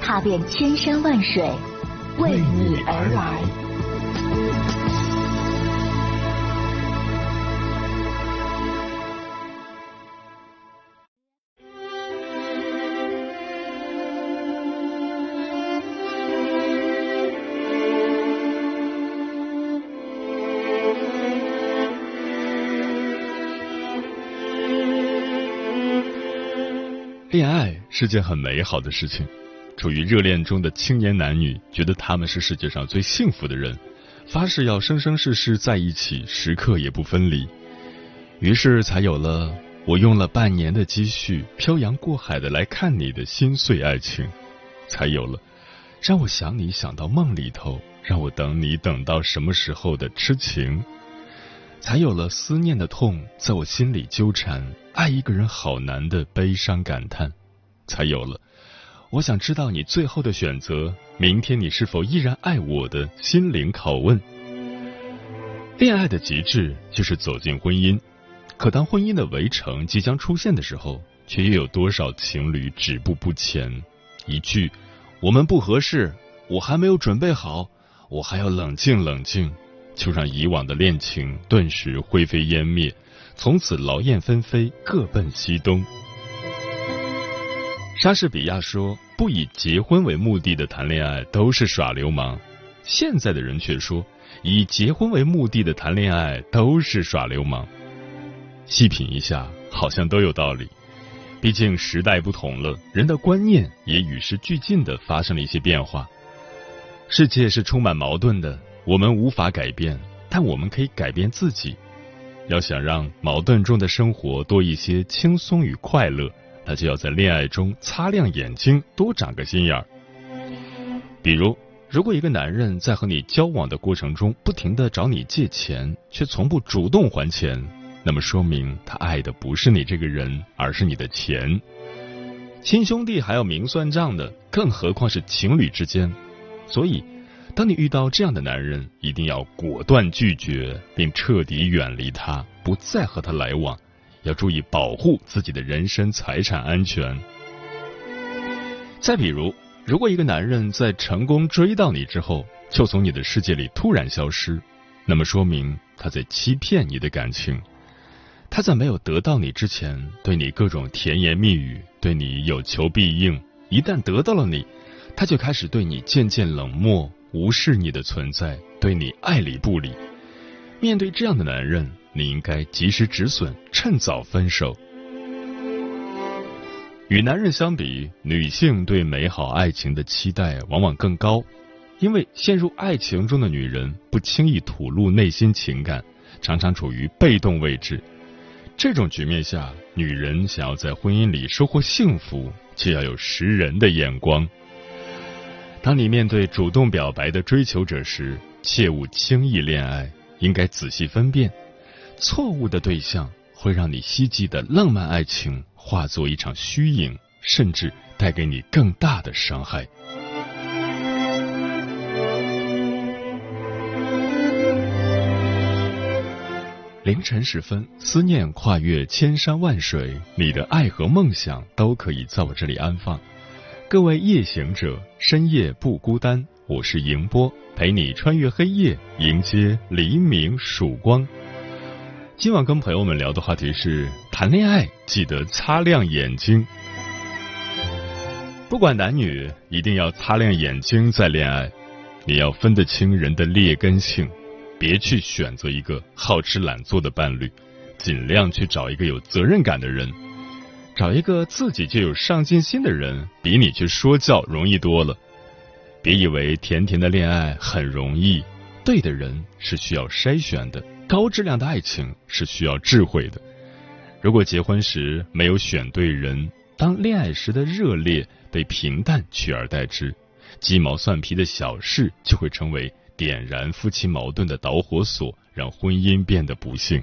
踏遍千山万水，为你而来。恋爱是件很美好的事情，处于热恋中的青年男女觉得他们是世界上最幸福的人，发誓要生生世世在一起，时刻也不分离。于是才有了我用了半年的积蓄漂洋过海的来看你的心碎爱情，才有了让我想你想到梦里头，让我等你等到什么时候的痴情。才有了思念的痛在我心里纠缠，爱一个人好难的悲伤感叹，才有了我想知道你最后的选择，明天你是否依然爱我的心灵拷问。恋爱的极致就是走进婚姻，可当婚姻的围城即将出现的时候，却又有多少情侣止步不前？一句“我们不合适，我还没有准备好，我还要冷静冷静”。就让以往的恋情顿时灰飞烟灭，从此劳燕分飞，各奔西东。莎士比亚说：“不以结婚为目的的谈恋爱都是耍流氓。”现在的人却说：“以结婚为目的的谈恋爱都是耍流氓。”细品一下，好像都有道理。毕竟时代不同了，人的观念也与时俱进的发生了一些变化。世界是充满矛盾的。我们无法改变，但我们可以改变自己。要想让矛盾中的生活多一些轻松与快乐，那就要在恋爱中擦亮眼睛，多长个心眼儿。比如，如果一个男人在和你交往的过程中不停的找你借钱，却从不主动还钱，那么说明他爱的不是你这个人，而是你的钱。亲兄弟还要明算账的，更何况是情侣之间。所以。当你遇到这样的男人，一定要果断拒绝，并彻底远离他，不再和他来往。要注意保护自己的人身财产安全。再比如，如果一个男人在成功追到你之后，就从你的世界里突然消失，那么说明他在欺骗你的感情。他在没有得到你之前，对你各种甜言蜜语，对你有求必应。一旦得到了你，他就开始对你渐渐冷漠。无视你的存在，对你爱理不理。面对这样的男人，你应该及时止损，趁早分手。与男人相比，女性对美好爱情的期待往往更高，因为陷入爱情中的女人不轻易吐露内心情感，常常处于被动位置。这种局面下，女人想要在婚姻里收获幸福，就要有识人的眼光。当你面对主动表白的追求者时，切勿轻易恋爱，应该仔细分辨。错误的对象会让你希冀的浪漫爱情化作一场虚影，甚至带给你更大的伤害。凌晨时分，思念跨越千山万水，你的爱和梦想都可以在我这里安放。各位夜行者，深夜不孤单。我是迎波，陪你穿越黑夜，迎接黎明曙光。今晚跟朋友们聊的话题是：谈恋爱记得擦亮眼睛。不管男女，一定要擦亮眼睛再恋爱。你要分得清人的劣根性，别去选择一个好吃懒做的伴侣，尽量去找一个有责任感的人。找一个自己就有上进心的人，比你去说教容易多了。别以为甜甜的恋爱很容易，对的人是需要筛选的，高质量的爱情是需要智慧的。如果结婚时没有选对人，当恋爱时的热烈被平淡取而代之，鸡毛蒜皮的小事就会成为点燃夫妻矛盾的导火索，让婚姻变得不幸。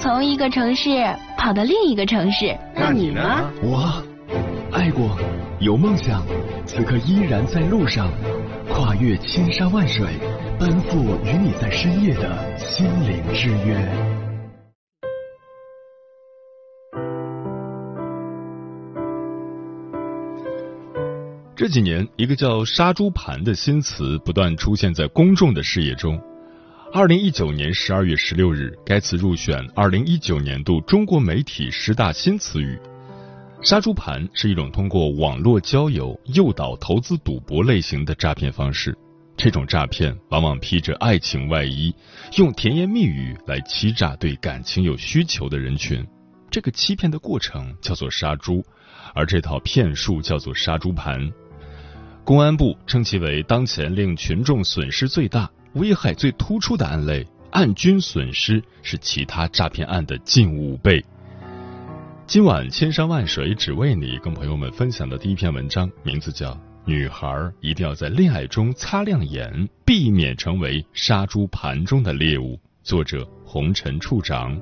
从一个城市跑到另一个城市。那你呢？我。爱过，有梦想，此刻依然在路上，跨越千山万水，奔赴与你在深夜的心灵之约。这几年，一个叫“杀猪盘”的新词不断出现在公众的视野中。二零一九年十二月十六日，该词入选二零一九年度中国媒体十大新词语。杀猪盘是一种通过网络交友诱导投资赌博类型的诈骗方式。这种诈骗往往披着爱情外衣，用甜言蜜语来欺诈对感情有需求的人群。这个欺骗的过程叫做杀猪，而这套骗术叫做杀猪盘。公安部称其为当前令群众损失最大、危害最突出的案类，案均损失是其他诈骗案的近五倍。今晚千山万水只为你，跟朋友们分享的第一篇文章，名字叫《女孩一定要在恋爱中擦亮眼，避免成为杀猪盘中的猎物》，作者红尘处长。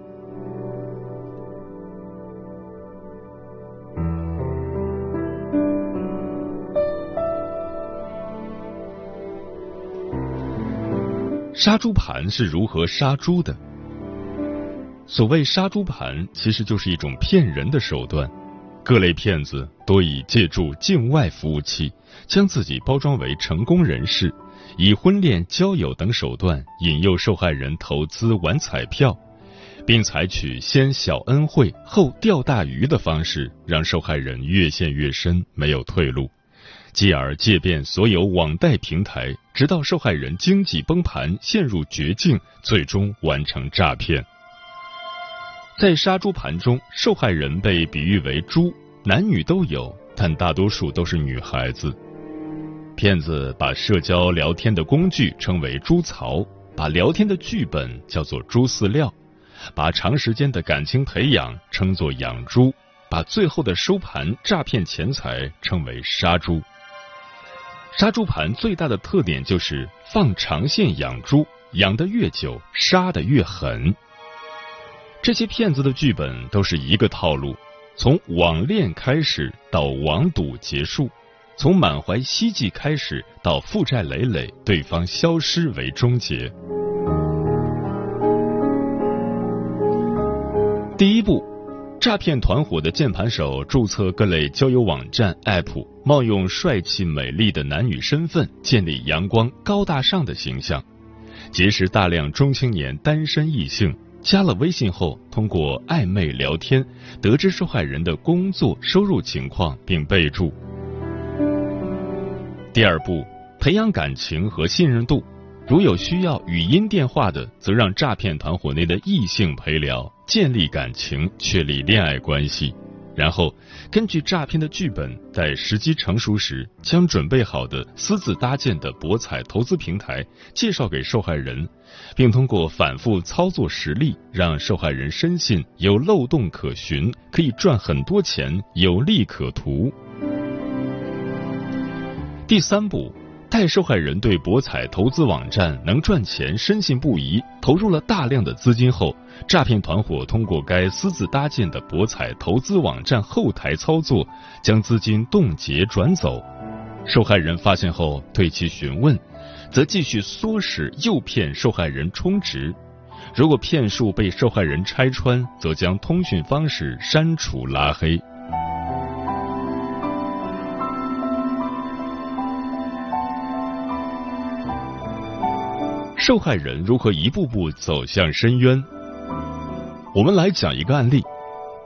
杀猪盘是如何杀猪的？所谓杀猪盘，其实就是一种骗人的手段。各类骗子多以借助境外服务器，将自己包装为成功人士，以婚恋、交友等手段引诱受害人投资玩彩票，并采取先小恩惠后钓大鱼的方式，让受害人越陷越深，没有退路，继而借遍所有网贷平台，直到受害人经济崩盘，陷入绝境，最终完成诈骗。在杀猪盘中，受害人被比喻为猪，男女都有，但大多数都是女孩子。骗子把社交聊天的工具称为“猪槽”，把聊天的剧本叫做“猪饲料”，把长时间的感情培养称作“养猪”，把最后的收盘诈骗钱财称为“杀猪”。杀猪盘最大的特点就是放长线养猪，养得越久，杀得越狠。这些骗子的剧本都是一个套路：从网恋开始到网赌结束，从满怀希冀开始到负债累累，对方消失为终结。第一步，诈骗团伙的键盘手注册各类交友网站 App，冒用帅气美丽的男女身份，建立阳光高大上的形象，结识大量中青年单身异性。加了微信后，通过暧昧聊天得知受害人的工作、收入情况，并备注。第二步，培养感情和信任度，如有需要语音电话的，则让诈骗团伙内的异性陪聊，建立感情，确立恋爱关系。然后根据诈骗的剧本，在时机成熟时，将准备好的私自搭建的博彩投资平台介绍给受害人，并通过反复操作实例，让受害人深信有漏洞可循，可以赚很多钱，有利可图。第三步。待受害人对博彩投资网站能赚钱深信不疑，投入了大量的资金后，诈骗团伙通过该私自搭建的博彩投资网站后台操作，将资金冻结转走。受害人发现后对其询问，则继续唆使诱骗受害人充值。如果骗术被受害人拆穿，则将通讯方式删除拉黑。受害人如何一步步走向深渊？我们来讲一个案例：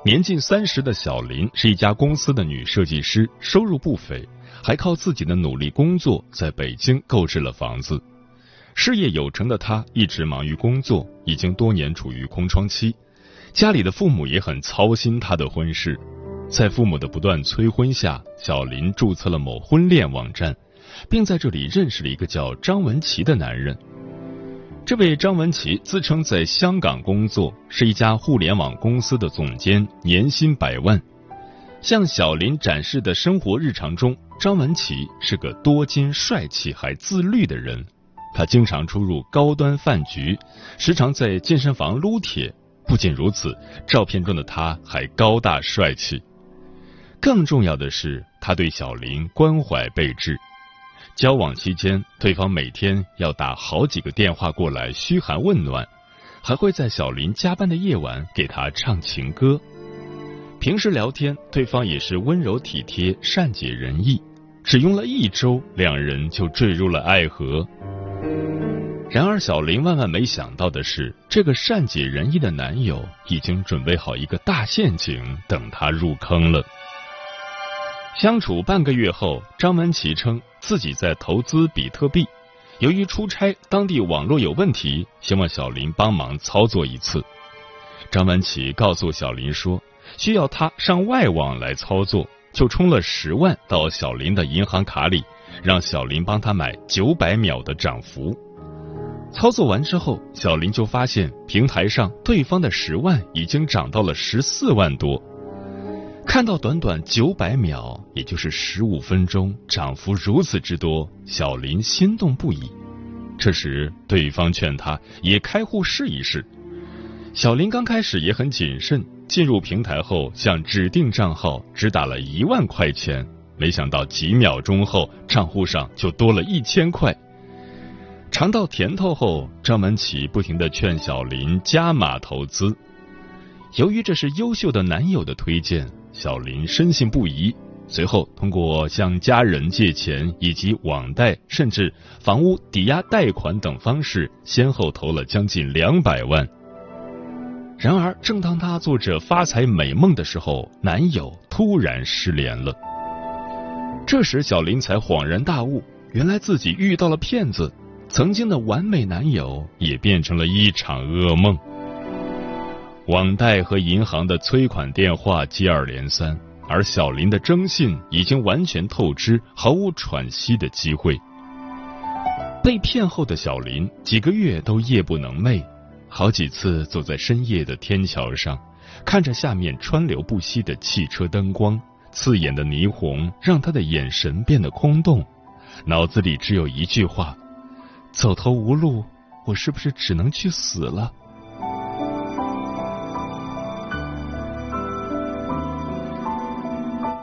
年近三十的小林是一家公司的女设计师，收入不菲，还靠自己的努力工作，在北京购置了房子。事业有成的她一直忙于工作，已经多年处于空窗期。家里的父母也很操心她的婚事，在父母的不断催婚下，小林注册了某婚恋网站，并在这里认识了一个叫张文琪的男人。这位张文琪自称在香港工作，是一家互联网公司的总监，年薪百万。向小林展示的生活日常中，张文琪是个多金、帅气还自律的人。他经常出入高端饭局，时常在健身房撸铁。不仅如此，照片中的他还高大帅气。更重要的是，他对小林关怀备至。交往期间，对方每天要打好几个电话过来嘘寒问暖，还会在小林加班的夜晚给他唱情歌。平时聊天，对方也是温柔体贴、善解人意。只用了一周，两人就坠入了爱河。然而，小林万万没想到的是，这个善解人意的男友已经准备好一个大陷阱等他入坑了。相处半个月后，张文琪称自己在投资比特币，由于出差当地网络有问题，希望小林帮忙操作一次。张文琪告诉小林说，需要他上外网来操作，就充了十万到小林的银行卡里，让小林帮他买九百秒的涨幅。操作完之后，小林就发现平台上对方的十万已经涨到了十四万多。看到短短九百秒，也就是十五分钟，涨幅如此之多，小林心动不已。这时，对方劝他也开户试一试。小林刚开始也很谨慎，进入平台后向指定账号只打了一万块钱，没想到几秒钟后账户上就多了一千块。尝到甜头后，张文琪不停的劝小林加码投资。由于这是优秀的男友的推荐。小林深信不疑，随后通过向家人借钱以及网贷，甚至房屋抵押贷款等方式，先后投了将近两百万。然而，正当他做着发财美梦的时候，男友突然失联了。这时，小林才恍然大悟，原来自己遇到了骗子，曾经的完美男友也变成了一场噩梦。网贷和银行的催款电话接二连三，而小林的征信已经完全透支，毫无喘息的机会。被骗后的小林几个月都夜不能寐，好几次走在深夜的天桥上，看着下面川流不息的汽车灯光，刺眼的霓虹让他的眼神变得空洞，脑子里只有一句话：走投无路，我是不是只能去死了？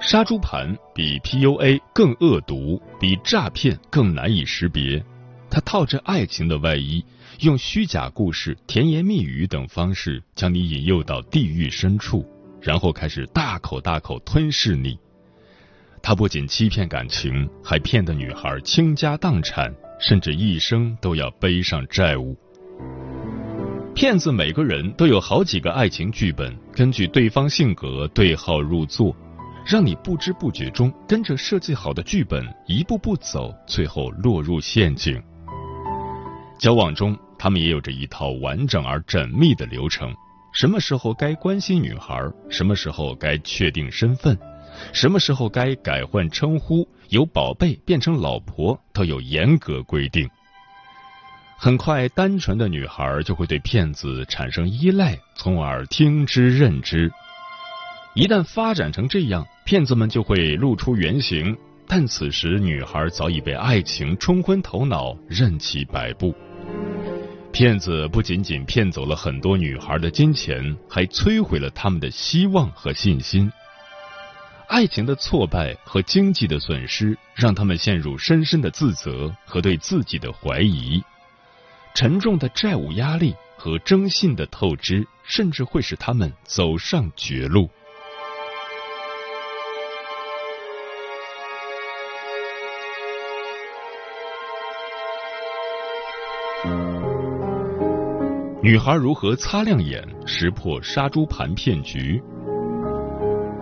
杀猪盘比 PUA 更恶毒，比诈骗更难以识别。他套着爱情的外衣，用虚假故事、甜言蜜语等方式将你引诱到地狱深处，然后开始大口大口吞噬你。他不仅欺骗感情，还骗得女孩倾家荡产，甚至一生都要背上债务。骗子每个人都有好几个爱情剧本，根据对方性格对号入座。让你不知不觉中跟着设计好的剧本一步步走，最后落入陷阱。交往中，他们也有着一套完整而缜密的流程：什么时候该关心女孩，什么时候该确定身份，什么时候该改换称呼，由宝贝变成老婆，都有严格规定。很快，单纯的女孩就会对骗子产生依赖，从而听之任之。一旦发展成这样，骗子们就会露出原形，但此时女孩早已被爱情冲昏头脑，任其摆布。骗子不仅仅骗走了很多女孩的金钱，还摧毁了他们的希望和信心。爱情的挫败和经济的损失，让他们陷入深深的自责和对自己的怀疑。沉重的债务压力和征信的透支，甚至会使他们走上绝路。女孩如何擦亮眼，识破杀猪盘骗局？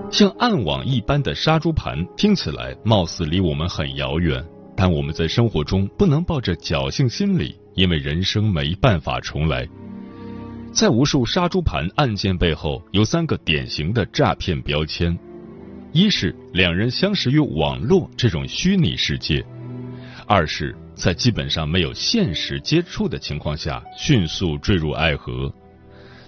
像暗网一般的杀猪盘，听起来貌似离我们很遥远，但我们在生活中不能抱着侥幸心理，因为人生没办法重来。在无数杀猪盘案件背后，有三个典型的诈骗标签：一是两人相识于网络这种虚拟世界；二是。在基本上没有现实接触的情况下，迅速坠入爱河。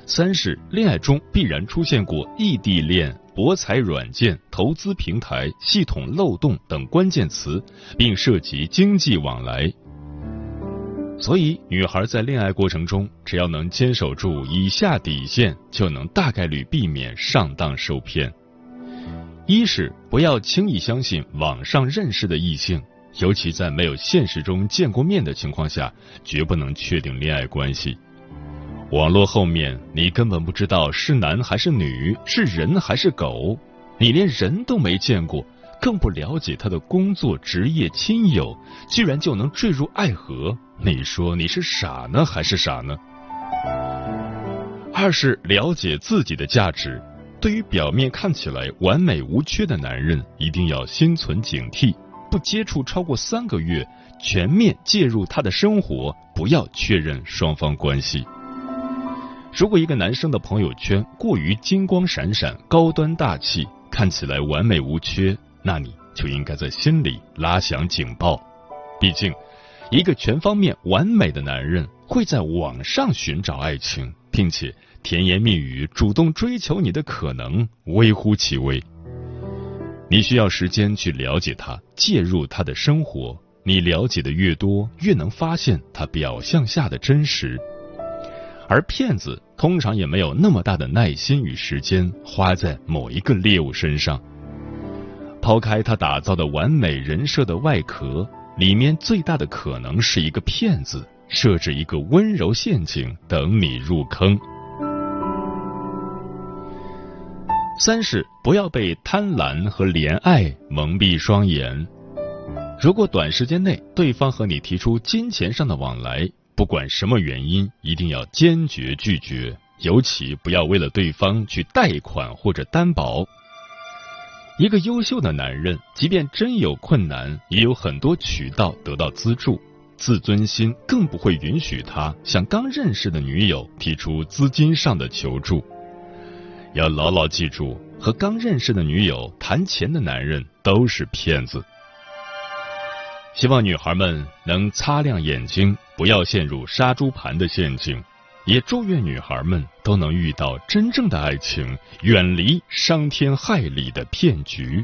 三是恋爱中必然出现过异地恋、博彩软件、投资平台、系统漏洞等关键词，并涉及经济往来。所以，女孩在恋爱过程中，只要能坚守住以下底线，就能大概率避免上当受骗。一是不要轻易相信网上认识的异性。尤其在没有现实中见过面的情况下，绝不能确定恋爱关系。网络后面，你根本不知道是男还是女，是人还是狗，你连人都没见过，更不了解他的工作、职业、亲友，居然就能坠入爱河，你说你是傻呢还是傻呢？二是了解自己的价值，对于表面看起来完美无缺的男人，一定要心存警惕。不接触超过三个月，全面介入他的生活，不要确认双方关系。如果一个男生的朋友圈过于金光闪闪、高端大气，看起来完美无缺，那你就应该在心里拉响警报。毕竟，一个全方面完美的男人会在网上寻找爱情，并且甜言蜜语主动追求你的可能微乎其微。你需要时间去了解他，介入他的生活。你了解的越多，越能发现他表象下的真实。而骗子通常也没有那么大的耐心与时间花在某一个猎物身上。抛开他打造的完美人设的外壳，里面最大的可能是一个骗子设置一个温柔陷阱，等你入坑。三是不要被贪婪和怜爱蒙蔽双眼。如果短时间内对方和你提出金钱上的往来，不管什么原因，一定要坚决拒绝，尤其不要为了对方去贷款或者担保。一个优秀的男人，即便真有困难，也有很多渠道得到资助，自尊心更不会允许他向刚认识的女友提出资金上的求助。要牢牢记住，和刚认识的女友谈钱的男人都是骗子。希望女孩们能擦亮眼睛，不要陷入杀猪盘的陷阱。也祝愿女孩们都能遇到真正的爱情，远离伤天害理的骗局。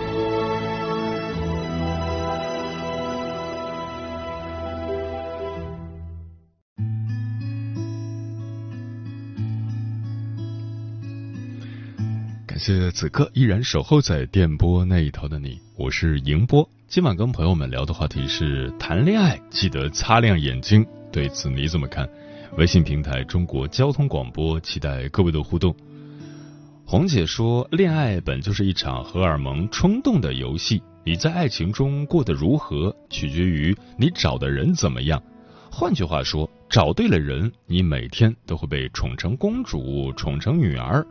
谢此刻依然守候在电波那一头的你，我是迎波。今晚跟朋友们聊的话题是谈恋爱，记得擦亮眼睛。对此你怎么看？微信平台中国交通广播，期待各位的互动。红姐说，恋爱本就是一场荷尔蒙冲动的游戏，你在爱情中过得如何，取决于你找的人怎么样。换句话说，找对了人，你每天都会被宠成公主，宠成女儿。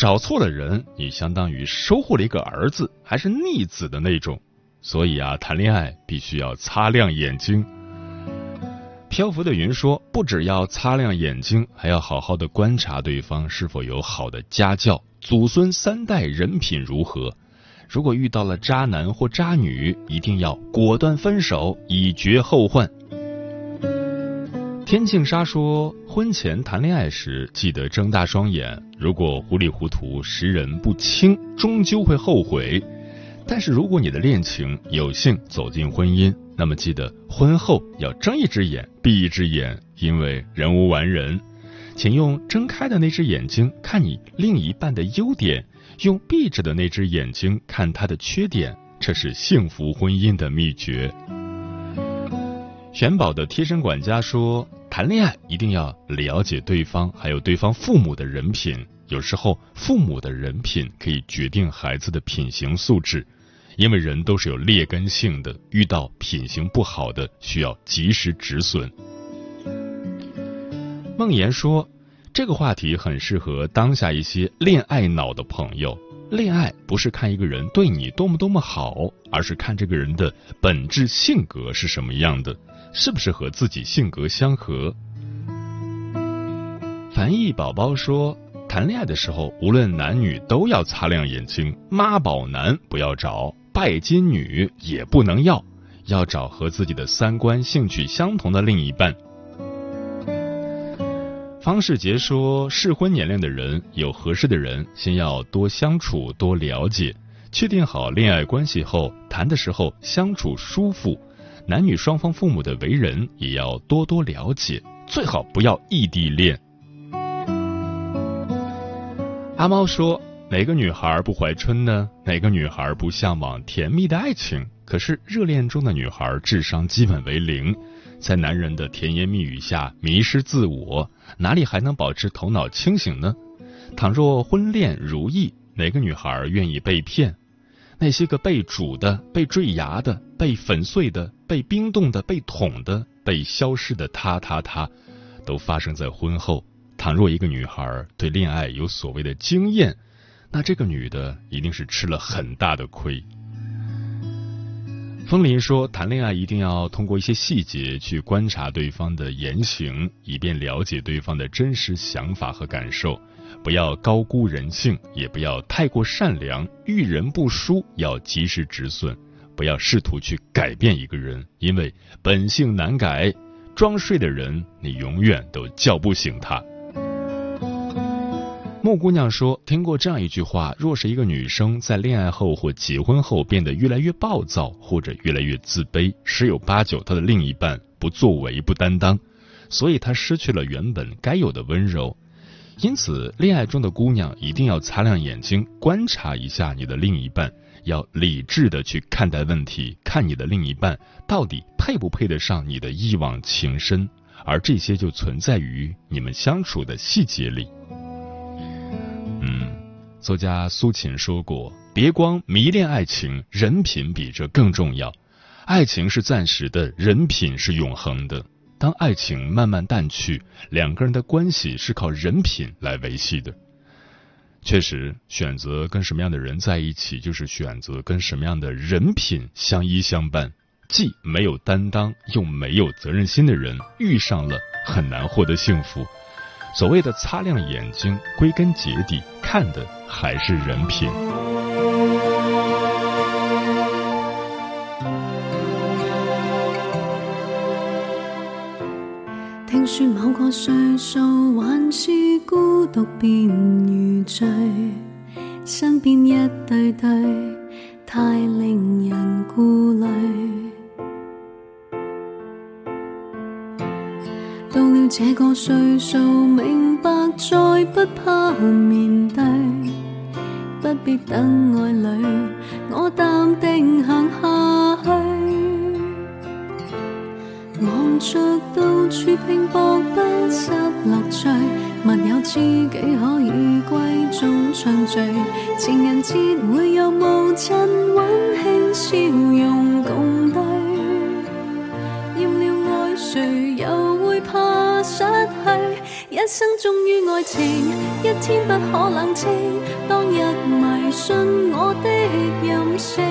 找错了人，你相当于收获了一个儿子，还是逆子的那种。所以啊，谈恋爱必须要擦亮眼睛。漂浮的云说，不只要擦亮眼睛，还要好好的观察对方是否有好的家教，祖孙三代人品如何。如果遇到了渣男或渣女，一定要果断分手，以绝后患。天净沙说，婚前谈恋爱时记得睁大双眼，如果糊里糊涂识人不清，终究会后悔。但是如果你的恋情有幸走进婚姻，那么记得婚后要睁一只眼闭一只眼，因为人无完人。请用睁开的那只眼睛看你另一半的优点，用闭着的那只眼睛看他的缺点，这是幸福婚姻的秘诀。玄宝的贴身管家说，谈恋爱一定要了解对方，还有对方父母的人品。有时候，父母的人品可以决定孩子的品行素质。因为人都是有劣根性的，遇到品行不好的，需要及时止损。梦言说，这个话题很适合当下一些恋爱脑的朋友。恋爱不是看一个人对你多么多么好，而是看这个人的本质性格是什么样的，是不是和自己性格相合。樊毅宝宝说，谈恋爱的时候，无论男女都要擦亮眼睛，妈宝男不要找。拜金女也不能要，要找和自己的三观、兴趣相同的另一半。方世杰说，适婚年龄的人有合适的人，先要多相处、多了解，确定好恋爱关系后，谈的时候相处舒服，男女双方父母的为人也要多多了解，最好不要异地恋。阿猫说。哪个女孩不怀春呢？哪个女孩不向往甜蜜的爱情？可是热恋中的女孩智商基本为零，在男人的甜言蜜语下迷失自我，哪里还能保持头脑清醒呢？倘若婚恋如意，哪个女孩愿意被骗？那些个被煮的、被坠崖的、被粉碎的、被冰冻的、被捅的、被消失的，他他他，都发生在婚后。倘若一个女孩对恋爱有所谓的经验，那这个女的一定是吃了很大的亏。风林说，谈恋爱一定要通过一些细节去观察对方的言行，以便了解对方的真实想法和感受。不要高估人性，也不要太过善良。遇人不淑，要及时止损。不要试图去改变一个人，因为本性难改。装睡的人，你永远都叫不醒他。木姑娘说：“听过这样一句话，若是一个女生在恋爱后或结婚后变得越来越暴躁，或者越来越自卑，十有八九她的另一半不作为、不担当，所以她失去了原本该有的温柔。因此，恋爱中的姑娘一定要擦亮眼睛，观察一下你的另一半，要理智的去看待问题，看你的另一半到底配不配得上你的一往情深，而这些就存在于你们相处的细节里。”作家苏秦说过：“别光迷恋爱情，人品比这更重要。爱情是暂时的，人品是永恒的。当爱情慢慢淡去，两个人的关系是靠人品来维系的。确实，选择跟什么样的人在一起，就是选择跟什么样的人品相依相伴。既没有担当又没有责任心的人，遇上了很难获得幸福。”所谓的擦亮眼睛，归根结底看的还是人品。听说某个岁数还是孤独便如醉，身边一对对，太令人顾虑。这个岁数，明白再不怕面对，不必等爱侣，我淡定行下去。忙着到处拼搏，不失乐趣，密友知己可以闺中畅聚，情人节会有无尽温馨笑容共一生忠于爱情，一天不可冷清。当日迷信我的任性，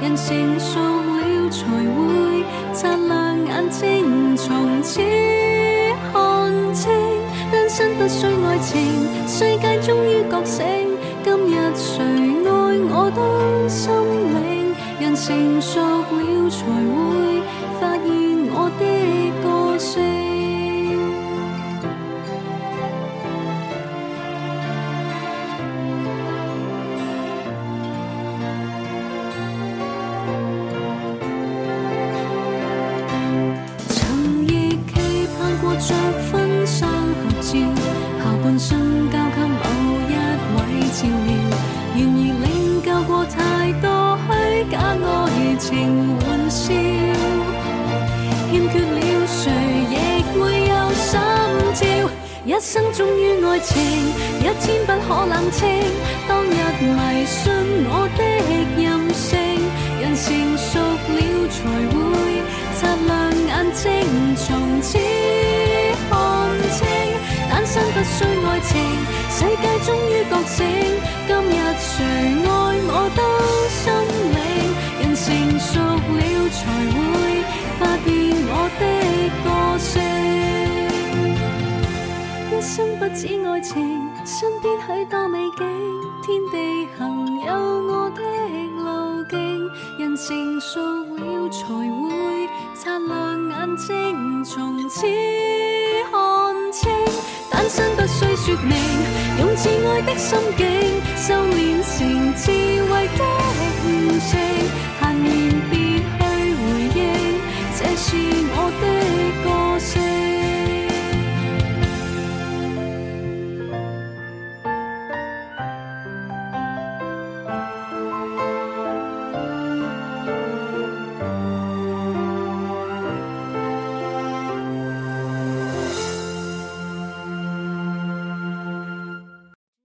人成熟了才会擦亮眼睛，从此看清。单身不需爱情，世界终于觉醒。今日谁爱我都心领，人成熟了才会发现我的个性。一生忠于爱情，一天不可冷清。当日迷信我的任性，人成熟了才会擦亮眼睛，从此看清。单身不需爱情，世界终于觉醒。今日谁爱我生不止爱情，身边许多美景，天地行有我的路径。人成熟了才会擦亮眼睛，从此看清。单身不需说明，用挚爱的心境，修炼成智慧的悟性，闲言。